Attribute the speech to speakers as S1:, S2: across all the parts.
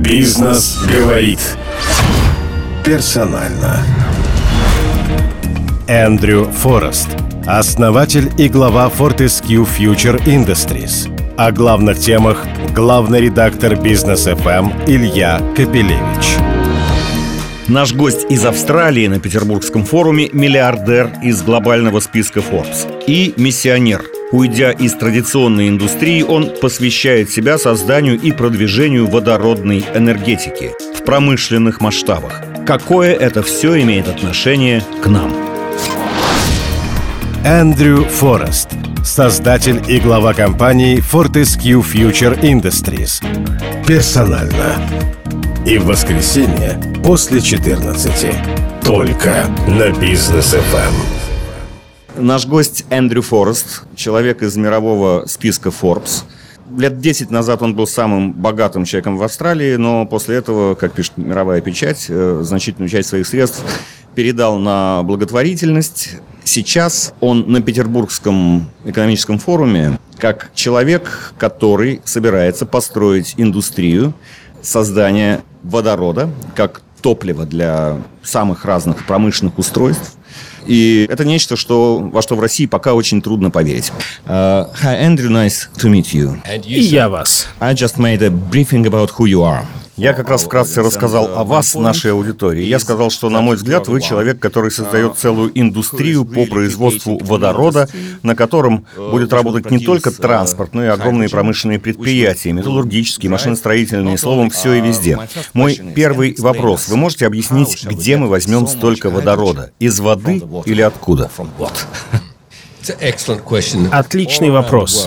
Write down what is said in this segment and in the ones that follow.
S1: Бизнес говорит. Персонально. Эндрю Форест, основатель и глава Fortescue Future Industries. О главных темах главный редактор Бизнес ФМ Илья Капелевич.
S2: Наш гость из Австралии на Петербургском форуме – миллиардер из глобального списка Forbes и миссионер – Уйдя из традиционной индустрии, он посвящает себя созданию и продвижению водородной энергетики в промышленных масштабах. Какое это все имеет отношение к нам?
S1: Эндрю Форест, создатель и глава компании Fortescue Future Industries. Персонально. И в воскресенье после 14. Только на Бизнес ФМ.
S2: Наш гость Эндрю Форест, человек из мирового списка Forbes. Лет 10 назад он был самым богатым человеком в Австралии, но после этого, как пишет мировая печать, э, значительную часть своих средств передал на благотворительность. Сейчас он на Петербургском экономическом форуме как человек, который собирается построить индустрию создания водорода как топлива для самых разных промышленных устройств и это нечто, что, во что в России пока очень трудно поверить. Uh, hi, Andrew, nice to meet you.
S3: И я вас.
S2: I just made a briefing about who you are. Я как раз вкратце рассказал о вас, нашей аудитории. Я сказал, что, на мой взгляд, вы человек, который создает целую индустрию по производству водорода, на котором будет работать не только транспорт, но и огромные промышленные предприятия, металлургические, машиностроительные, словом, все и везде. Мой первый вопрос. Вы можете объяснить, где мы возьмем столько водорода? Из воды или откуда?
S3: Отличный вопрос.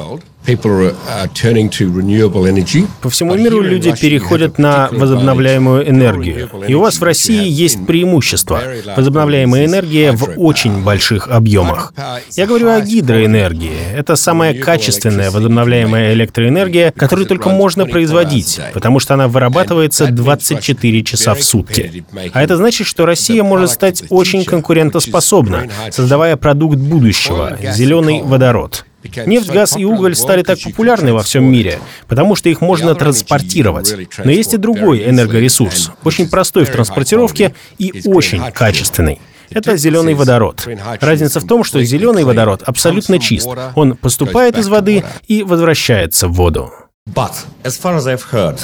S3: По всему миру люди переходят на возобновляемую энергию. И у вас в России есть преимущество. Возобновляемая энергия в очень больших объемах. Я говорю о гидроэнергии. Это самая качественная возобновляемая электроэнергия, которую только можно производить, потому что она вырабатывается 24 часа в сутки. А это значит, что Россия может стать очень конкурентоспособна, создавая продукт будущего — зеленый водород. Нефть, газ и уголь стали так популярны во всем мире, потому что их можно транспортировать. Но есть и другой энергоресурс, очень простой в транспортировке и очень качественный. Это зеленый водород. Разница в том, что зеленый водород абсолютно чист. Он поступает из воды и возвращается в воду.
S2: But, as far as I've heard,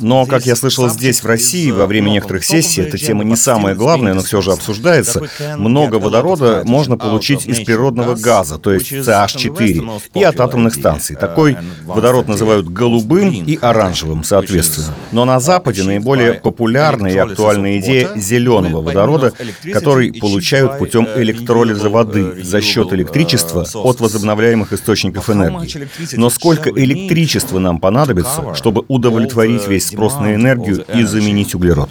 S2: но, как я слышал здесь, в России, во время некоторых сессий, эта тема не самая главная, но все же обсуждается. Много водорода можно получить из природного газа, то есть CH4, и от атомных станций. Такой водород называют голубым и оранжевым, соответственно. Но на Западе наиболее популярная и актуальная идея зеленого водорода, который получают путем электролиза воды за счет электричества от возобновляемых источников энергии. Но сколько электричества электричества нам понадобится, чтобы удовлетворить весь спрос на энергию и заменить углерод.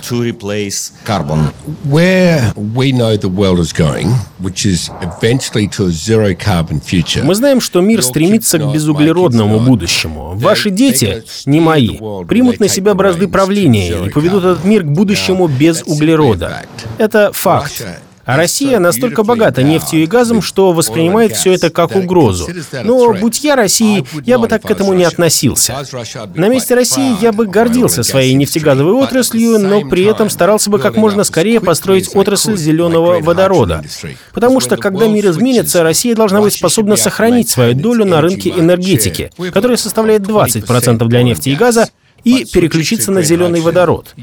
S3: Мы знаем, что мир стремится к безуглеродному будущему. Ваши дети, не мои, примут на себя бразды правления и поведут этот мир к будущему без углерода. Это факт. А Россия настолько богата нефтью и газом, что воспринимает все это как угрозу. Но будь я Россией, я бы так к этому не относился. На месте России я бы гордился своей нефтегазовой отраслью, но при этом старался бы как можно скорее построить отрасль зеленого водорода. Потому что, когда мир изменится, Россия должна быть способна сохранить свою долю на рынке энергетики, которая составляет 20% для нефти и газа, и переключиться на зеленый водород.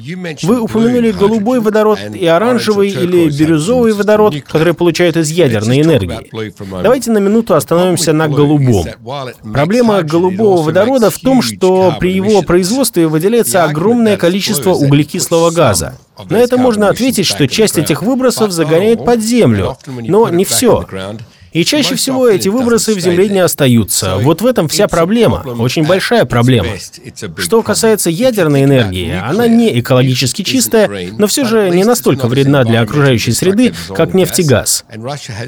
S3: Вы упомянули голубой водород и оранжевый или бирюзовый водород, которые получают из ядерной энергии. Давайте на минуту остановимся на голубом. Проблема голубого водорода в том, что при его производстве выделяется огромное количество углекислого газа. На это можно ответить, что часть этих выбросов загоняет под землю, но не все. И чаще всего эти выбросы в земле не остаются. Вот в этом вся проблема, очень большая проблема. Что касается ядерной энергии, она не экологически чистая, но все же не настолько вредна для окружающей среды, как нефть и газ.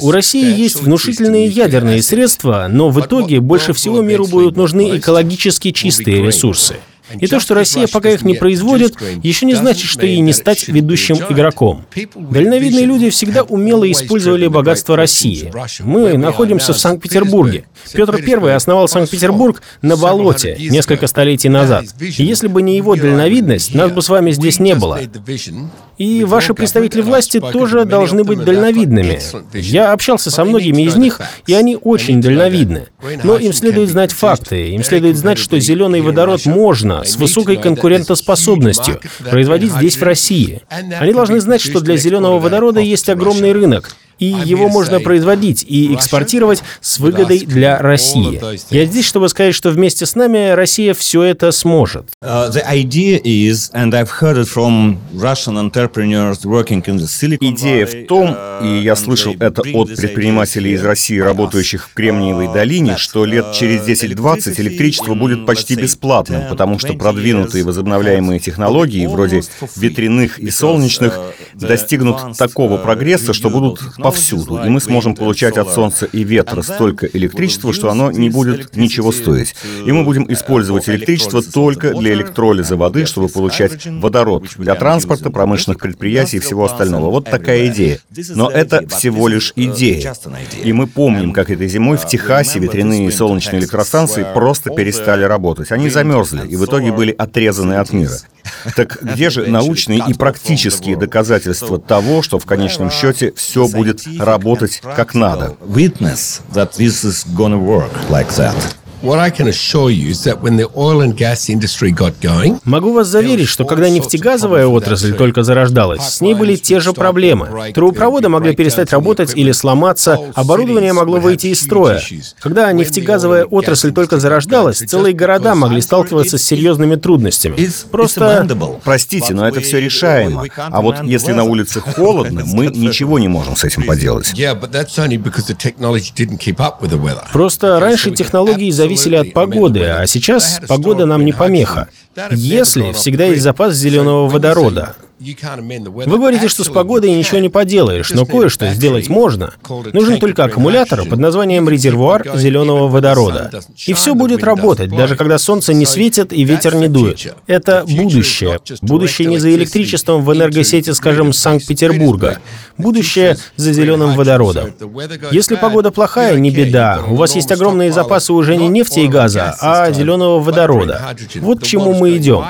S3: У России есть внушительные ядерные средства, но в итоге больше всего миру будут нужны экологически чистые ресурсы. И то, что Россия пока их не производит, еще не значит, что ей не стать ведущим игроком. Дальновидные люди всегда умело использовали богатство России. Мы находимся в Санкт-Петербурге. Петр I основал Санкт-Петербург на болоте несколько столетий назад. И если бы не его дальновидность, нас бы с вами здесь не было. И ваши представители власти тоже должны быть дальновидными. Я общался со многими из них, и они очень дальновидны. Но им следует знать факты, им следует знать, что зеленый водород можно с высокой конкурентоспособностью производить здесь, в России. Они должны знать, что для зеленого водорода есть огромный рынок, и его можно производить и экспортировать с выгодой для России. Я здесь, чтобы сказать, что вместе с нами Россия все это сможет.
S2: Uh, Идея в том, и я слышал это от предпринимателей из России, работающих в Кремниевой долине, что лет через 10-20 электричество будет почти бесплатным, потому что продвинутые возобновляемые технологии, вроде ветряных и солнечных, достигнут такого прогресса, что будут повсюду, и мы сможем получать от солнца и ветра столько электричества, что оно не будет ничего стоить. И мы будем использовать электричество только для электролиза воды, чтобы получать водород для транспорта, промышленных предприятий и всего остального. Вот такая идея. Но это всего лишь идея. И мы помним, как этой зимой в Техасе ветряные и солнечные электростанции просто перестали работать. Они замерзли и в итоге были отрезаны от мира. Так где же научные и практические доказательства того, что в конечном счете все будет работать как надо? Witness that this is gonna work like that.
S3: Могу вас заверить, что когда нефтегазовая отрасль только зарождалась, с ней были те же проблемы. Трубопроводы могли перестать работать или сломаться, оборудование могло выйти из строя. Когда нефтегазовая отрасль только зарождалась, целые города могли сталкиваться с серьезными трудностями. Просто...
S2: Простите, но это все решаемо. А вот если на улице холодно, мы ничего не можем с этим поделать.
S3: Просто раньше технологии зависели зависели от погоды, а сейчас погода нам не помеха. Если всегда есть запас зеленого водорода, вы говорите, что с погодой ничего не поделаешь, но кое-что сделать можно. Нужен только аккумулятор под названием резервуар зеленого водорода. И все будет работать, даже когда солнце не светит и ветер не дует. Это будущее. Будущее не за электричеством в энергосети, скажем, Санкт-Петербурга. Будущее за зеленым водородом. Если погода плохая, не беда. У вас есть огромные запасы уже не нефти и газа, а зеленого водорода. Вот чему мы идем.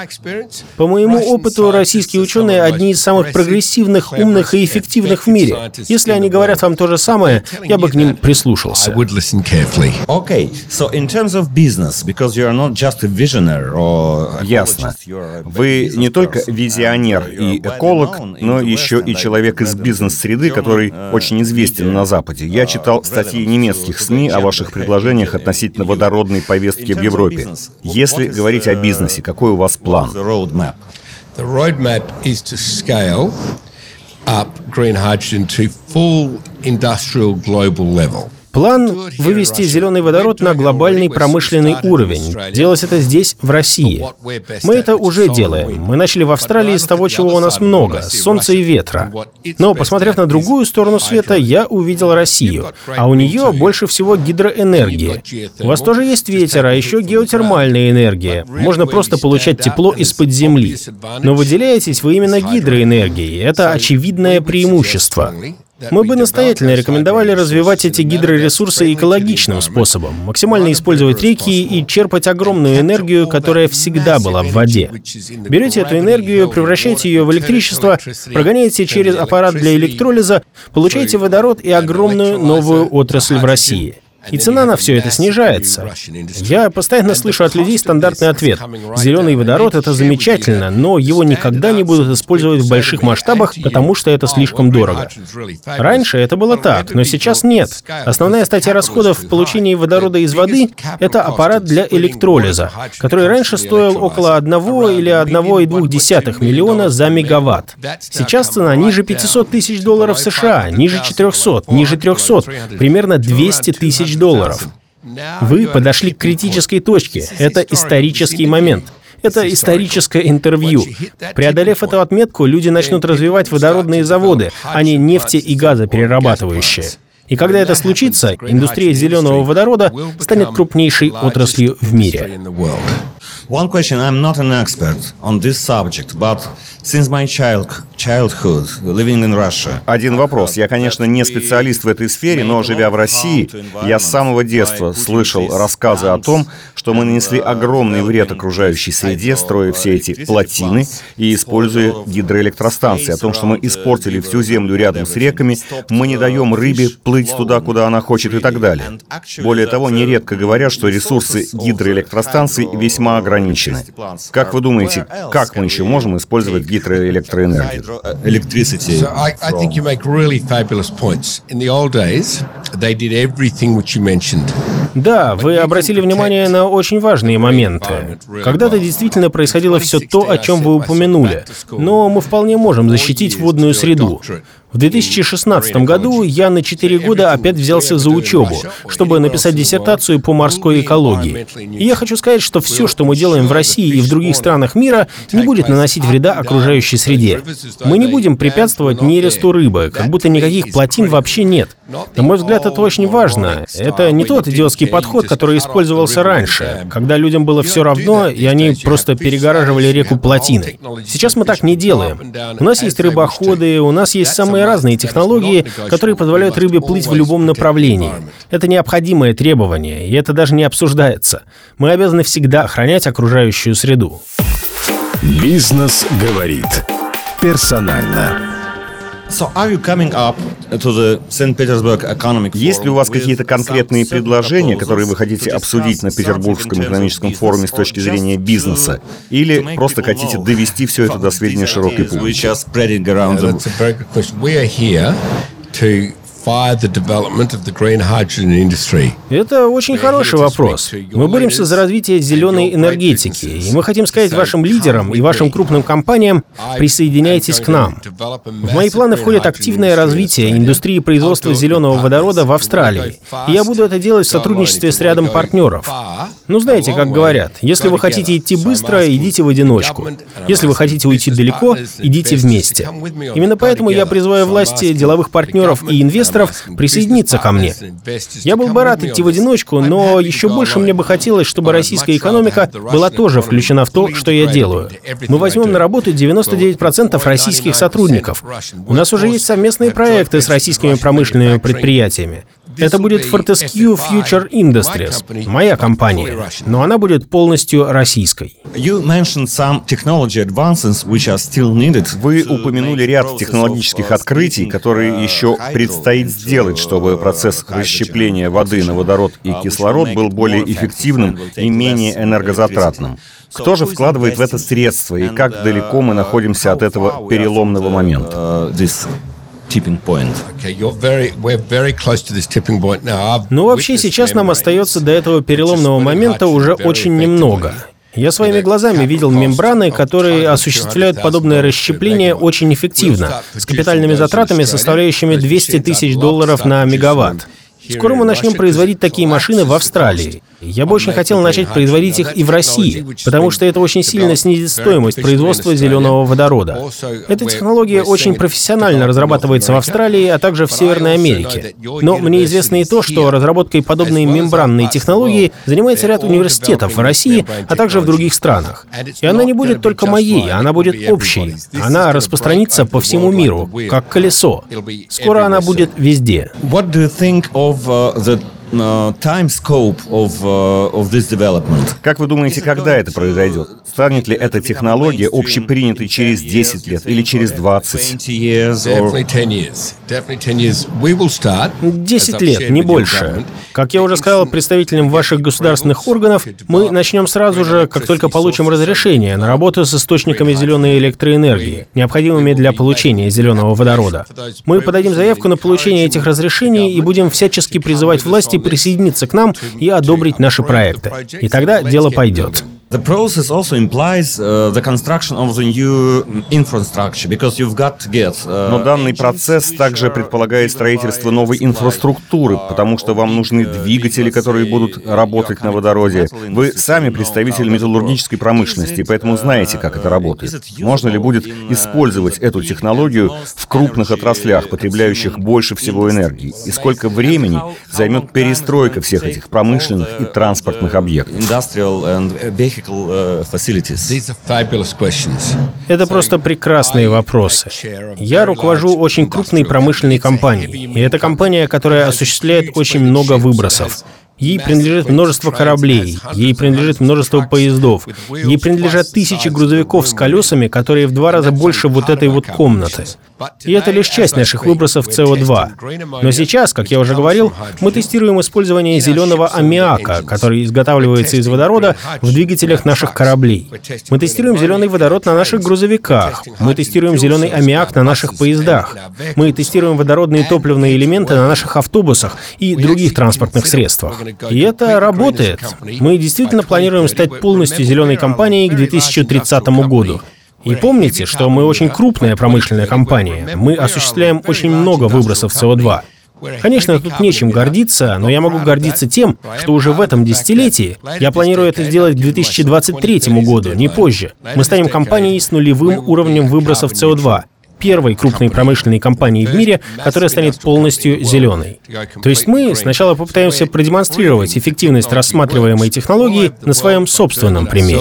S3: По моему опыту, российские ученые одни из самых прогрессивных, умных и эффективных в мире. Если они говорят вам то же самое, я бы к ним прислушался.
S2: Ясно. Вы не только визионер и эколог, но еще и человек из бизнес-среды, который очень известен на Западе. Я читал статьи немецких СМИ о ваших предложениях относительно водородной повестки в Европе. Если говорить о бизнесе, какой у вас план? The roadmap is to scale up green hydrogen to full industrial
S3: global level. План — вывести зеленый водород на глобальный промышленный уровень. Делать это здесь, в России. Мы это уже делаем. Мы начали в Австралии с того, чего у нас много — солнца и ветра. Но, посмотрев на другую сторону света, я увидел Россию. А у нее больше всего гидроэнергии. У вас тоже есть ветер, а еще геотермальная энергия. Можно просто получать тепло из-под земли. Но выделяетесь вы именно гидроэнергией. Это очевидное преимущество. Мы бы настоятельно рекомендовали развивать эти гидроресурсы экологичным способом, максимально использовать реки и черпать огромную энергию, которая всегда была в воде. Берете эту энергию, превращаете ее в электричество, прогоняете через аппарат для электролиза, получаете водород и огромную новую отрасль в России. И цена на все это снижается. Я постоянно слышу от людей стандартный ответ. Зеленый водород — это замечательно, но его никогда не будут использовать в больших масштабах, потому что это слишком дорого. Раньше это было так, но сейчас нет. Основная статья расходов в получении водорода из воды — это аппарат для электролиза, который раньше стоил около 1 или 1,2 миллиона за мегаватт. Сейчас цена ниже 500 тысяч долларов США, ниже 400, ниже 300, примерно 200 тысяч тысяч долларов. Вы подошли к критической точке. Это исторический момент. Это историческое интервью. Преодолев эту отметку, люди начнут развивать водородные заводы, а не нефти- и газоперерабатывающие. И когда это случится, индустрия зеленого водорода станет крупнейшей отраслью в мире.
S2: One question, I'm not an expert on this subject, but since my child, childhood, living in Russia... Один вопрос. Я, конечно, не специалист в этой сфере, но, живя в России, я с самого детства слышал рассказы о том, что мы нанесли огромный вред окружающей среде, строя все эти плотины и используя гидроэлектростанции, о том, что мы испортили всю землю рядом с реками, мы не даем рыбе плыть туда, куда она хочет и так далее. Более того, нередко говорят, что ресурсы гидроэлектростанций весьма ограничены ограничены. Как вы думаете, как мы еще можем использовать гидроэлектроэнергию?
S3: Да, вы обратили внимание на очень важные моменты. Когда-то действительно происходило все то, о чем вы упомянули, но мы вполне можем защитить водную среду. В 2016 году я на 4 года опять взялся за учебу, чтобы написать диссертацию по морской экологии. И я хочу сказать, что все, что мы делаем в России и в других странах мира, не будет наносить вреда окружающей среде. Мы не будем препятствовать нересту рыбы, как будто никаких плотин вообще нет. На мой взгляд, это очень важно. Это не тот идиотский подход, который использовался раньше, когда людям было все равно, и они просто перегораживали реку плотиной. Сейчас мы так не делаем. У нас есть рыбоходы, у нас есть самые разные технологии, которые позволяют рыбе плыть в любом направлении. Это необходимое требование, и это даже не обсуждается. Мы обязаны всегда охранять окружающую среду.
S1: Бизнес говорит персонально.
S2: Есть ли у вас какие-то конкретные предложения, которые вы хотите обсудить на Петербургском экономическом форуме с точки зрения бизнеса? Или просто хотите довести все это до сведения широкой публики?
S3: Это очень хороший вопрос. Мы боремся за развитие зеленой энергетики, и мы хотим сказать вашим лидерам и вашим крупным компаниям, присоединяйтесь к нам. В мои планы входит активное развитие индустрии производства зеленого водорода в Австралии, и я буду это делать в сотрудничестве с рядом партнеров. Ну, знаете, как говорят, если вы хотите идти быстро, идите в одиночку. Если вы хотите уйти далеко, идите вместе. Именно поэтому я призываю власти, деловых партнеров и инвесторов инвесторов присоединиться ко мне. Я был бы рад идти в одиночку, но еще больше мне бы хотелось, чтобы российская экономика была тоже включена в то, что я делаю. Мы возьмем на работу 99% российских сотрудников. У нас уже есть совместные проекты с российскими промышленными предприятиями. Это будет Fortescue Future Industries, моя компания, но она будет полностью российской.
S2: Вы упомянули ряд технологических открытий, которые еще предстоит сделать, чтобы процесс расщепления воды на водород и кислород был более эффективным и менее энергозатратным. Кто же вкладывает в это средства и как далеко мы находимся от этого переломного момента?
S3: Ну, вообще, сейчас нам остается до этого переломного момента уже очень немного. Я своими глазами видел мембраны, которые осуществляют подобное расщепление очень эффективно, с капитальными затратами, составляющими 200 тысяч долларов на мегаватт. Скоро мы начнем производить такие машины в Австралии. Я бы очень хотел начать производить их и в России, потому что это очень сильно снизит стоимость производства зеленого водорода. Эта технология очень профессионально разрабатывается в Австралии, а также в Северной Америке. Но мне известно и то, что разработкой подобной мембранной технологии занимается ряд университетов в России, а также в других странах. И она не будет только моей, она будет общей. Она распространится по всему миру, как колесо. Скоро она будет везде.
S2: What do you think of uh, the time scope of, uh, of this development. Как вы думаете, когда это произойдет? Станет ли эта технология общепринятой через 10 лет или через 20?
S3: 10 лет, не больше. Как я уже сказал представителям ваших государственных органов, мы начнем сразу же, как только получим разрешение на работу с источниками зеленой электроэнергии, необходимыми для получения зеленого водорода. Мы подадим заявку на получение этих разрешений и будем всячески призывать власти присоединиться к нам и одобрить наши проекты. И тогда дело пойдет.
S2: The process also implies uh, the construction of the new infrastructure, because you've got to get. Uh, Но данный процесс также предполагает строительство новой инфраструктуры, потому что вам нужны двигатели, которые будут работать на водороде. Вы сами представитель металлургической промышленности, поэтому знаете, как это работает. Можно ли будет использовать эту технологию в крупных отраслях, потребляющих больше всего энергии? И сколько времени займет перестройка всех этих промышленных и транспортных объектов?
S3: Uh, Это просто прекрасные вопросы. Я руковожу очень крупной промышленной компанией, и это компания, которая осуществляет очень много выбросов. Ей принадлежит множество кораблей, ей принадлежит множество поездов, ей принадлежат тысячи грузовиков с колесами, которые в два раза больше вот этой вот комнаты. И это лишь часть наших выбросов СО2. Но сейчас, как я уже говорил, мы тестируем использование зеленого аммиака, который изготавливается из водорода в двигателях наших кораблей. Мы тестируем зеленый водород на наших грузовиках. Мы тестируем зеленый аммиак на наших поездах. Мы тестируем водородные топливные элементы на наших автобусах и других транспортных средствах. И это работает. Мы действительно планируем стать полностью зеленой компанией к 2030 году. И помните, что мы очень крупная промышленная компания. Мы осуществляем очень много выбросов СО2. Конечно, тут нечем гордиться, но я могу гордиться тем, что уже в этом десятилетии, я планирую это сделать к 2023 году, не позже, мы станем компанией с нулевым уровнем выбросов СО2 первой крупной промышленной компанией в мире, которая станет полностью зеленой. То есть мы сначала попытаемся продемонстрировать эффективность рассматриваемой технологии на своем собственном примере.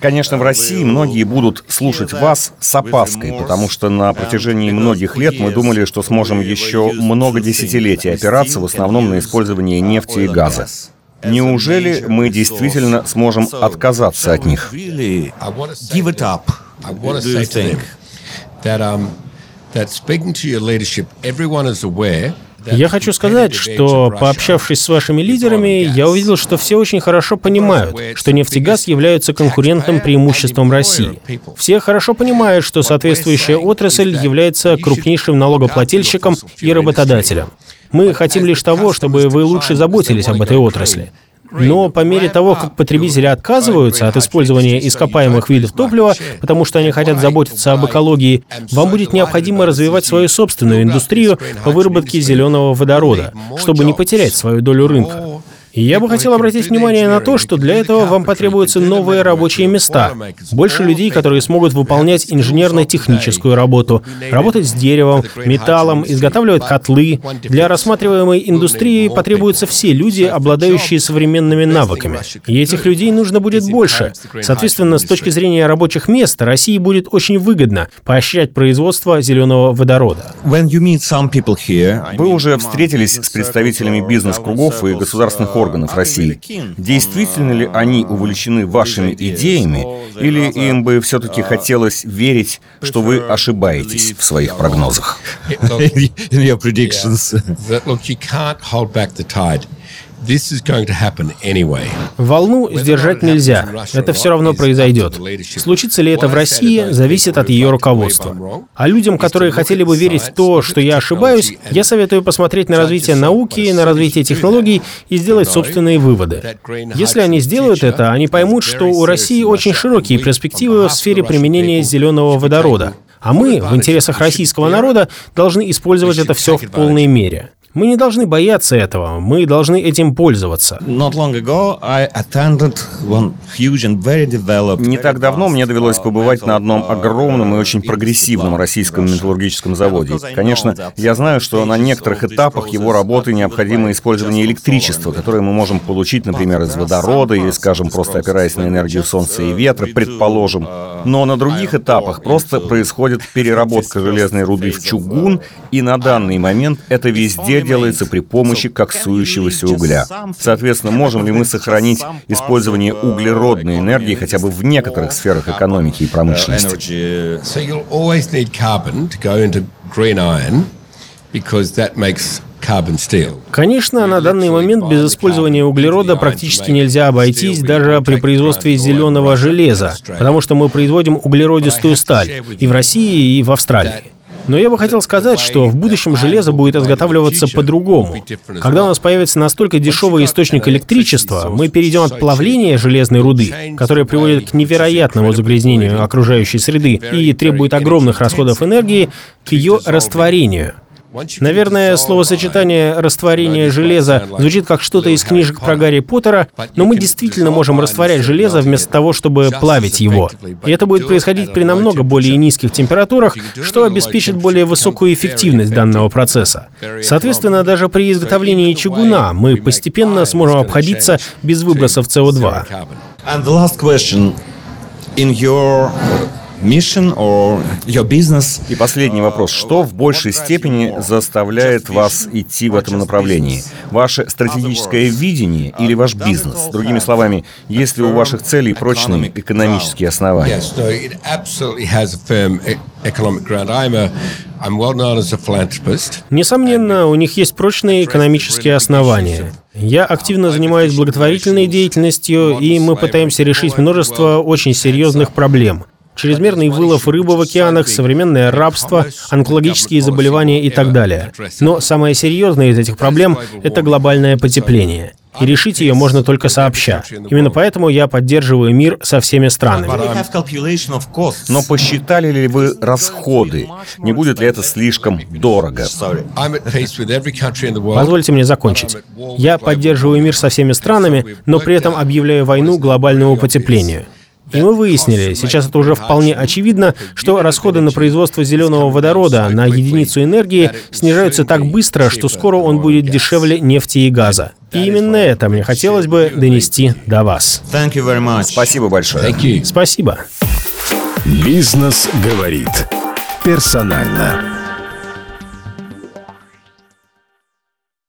S2: Конечно, в России многие будут слушать вас с опаской, потому что на протяжении многих лет мы думали, что сможем еще много десятилетий опираться в основном на использование нефти и газа. Неужели мы действительно сможем отказаться от них?
S3: Я хочу сказать, что, пообщавшись с вашими лидерами, я увидел, что все очень хорошо понимают, что нефть и газ являются конкурентным преимуществом России. Все хорошо понимают, что соответствующая отрасль является крупнейшим налогоплательщиком и работодателем. Мы хотим лишь того, чтобы вы лучше заботились об этой отрасли. Но по мере того, как потребители отказываются от использования ископаемых видов топлива, потому что они хотят заботиться об экологии, вам будет необходимо развивать свою собственную индустрию по выработке зеленого водорода, чтобы не потерять свою долю рынка. Я бы хотел обратить внимание на то, что для этого вам потребуются новые рабочие места. Больше людей, которые смогут выполнять инженерно-техническую работу, работать с деревом, металлом, изготавливать котлы. Для рассматриваемой индустрии потребуются все люди, обладающие современными навыками. И этих людей нужно будет больше. Соответственно, с точки зрения рабочих мест, России будет очень выгодно поощрять производство зеленого водорода.
S2: Вы уже встретились с представителями бизнес-кругов и государственных органов органов России. Действительно ли они увлечены вашими идеями, или им бы все-таки хотелось верить, что вы ошибаетесь в своих прогнозах?
S3: Волну сдержать нельзя. Это все равно произойдет. Случится ли это в России, зависит от ее руководства. А людям, которые хотели бы верить в то, что я ошибаюсь, я советую посмотреть на развитие науки, на развитие технологий и сделать собственные выводы. Если они сделают это, они поймут, что у России очень широкие перспективы в сфере применения зеленого водорода. А мы, в интересах российского народа, должны использовать это все в полной мере. Мы не должны бояться этого, мы должны этим пользоваться.
S2: Не так давно мне довелось побывать на одном огромном и очень прогрессивном российском металлургическом заводе. Конечно, я знаю, что на некоторых этапах его работы необходимо использование электричества, которое мы можем получить, например, из водорода или, скажем, просто опираясь на энергию солнца и ветра, предположим. Но на других этапах просто происходит переработка железной руды в чугун, и на данный момент это везде делается при помощи коксующегося угля. Соответственно, можем ли мы сохранить использование углеродной энергии хотя бы в некоторых сферах экономики и промышленности?
S3: that makes Конечно, на данный момент без использования углерода практически нельзя обойтись даже при производстве зеленого железа, потому что мы производим углеродистую сталь и в России, и в Австралии. Но я бы хотел сказать, что в будущем железо будет изготавливаться по-другому. Когда у нас появится настолько дешевый источник электричества, мы перейдем от плавления железной руды, которая приводит к невероятному загрязнению окружающей среды и требует огромных расходов энергии, к ее растворению. Наверное, словосочетание «растворение железа» звучит как что-то из книжек про Гарри Поттера, но мы действительно можем растворять железо вместо того, чтобы плавить его. И это будет происходить при намного более низких температурах, что обеспечит более высокую эффективность данного процесса. Соответственно, даже при изготовлении чугуна мы постепенно сможем обходиться без выбросов СО2. And the last question.
S2: In your mission or your business? И последний вопрос. Что в большей степени заставляет вас идти в этом направлении? Ваше стратегическое видение или ваш бизнес? Другими словами, есть ли у ваших целей прочные экономические основания?
S3: Несомненно, у них есть прочные экономические основания. Я активно занимаюсь благотворительной деятельностью, и мы пытаемся решить множество очень серьезных проблем чрезмерный вылов рыбы в океанах, современное рабство, онкологические заболевания и так далее. Но самое серьезное из этих проблем — это глобальное потепление. И решить ее можно только сообща. Именно поэтому я поддерживаю мир со всеми странами.
S2: Но посчитали ли вы расходы? Не будет ли это слишком дорого?
S3: Позвольте мне закончить. Я поддерживаю мир со всеми странами, но при этом объявляю войну глобальному потеплению. И мы выяснили, сейчас это уже вполне очевидно, что расходы на производство зеленого водорода на единицу энергии снижаются так быстро, что скоро он будет дешевле нефти и газа. И именно это мне хотелось бы донести до вас.
S2: Спасибо большое.
S3: Спасибо.
S1: Бизнес говорит персонально.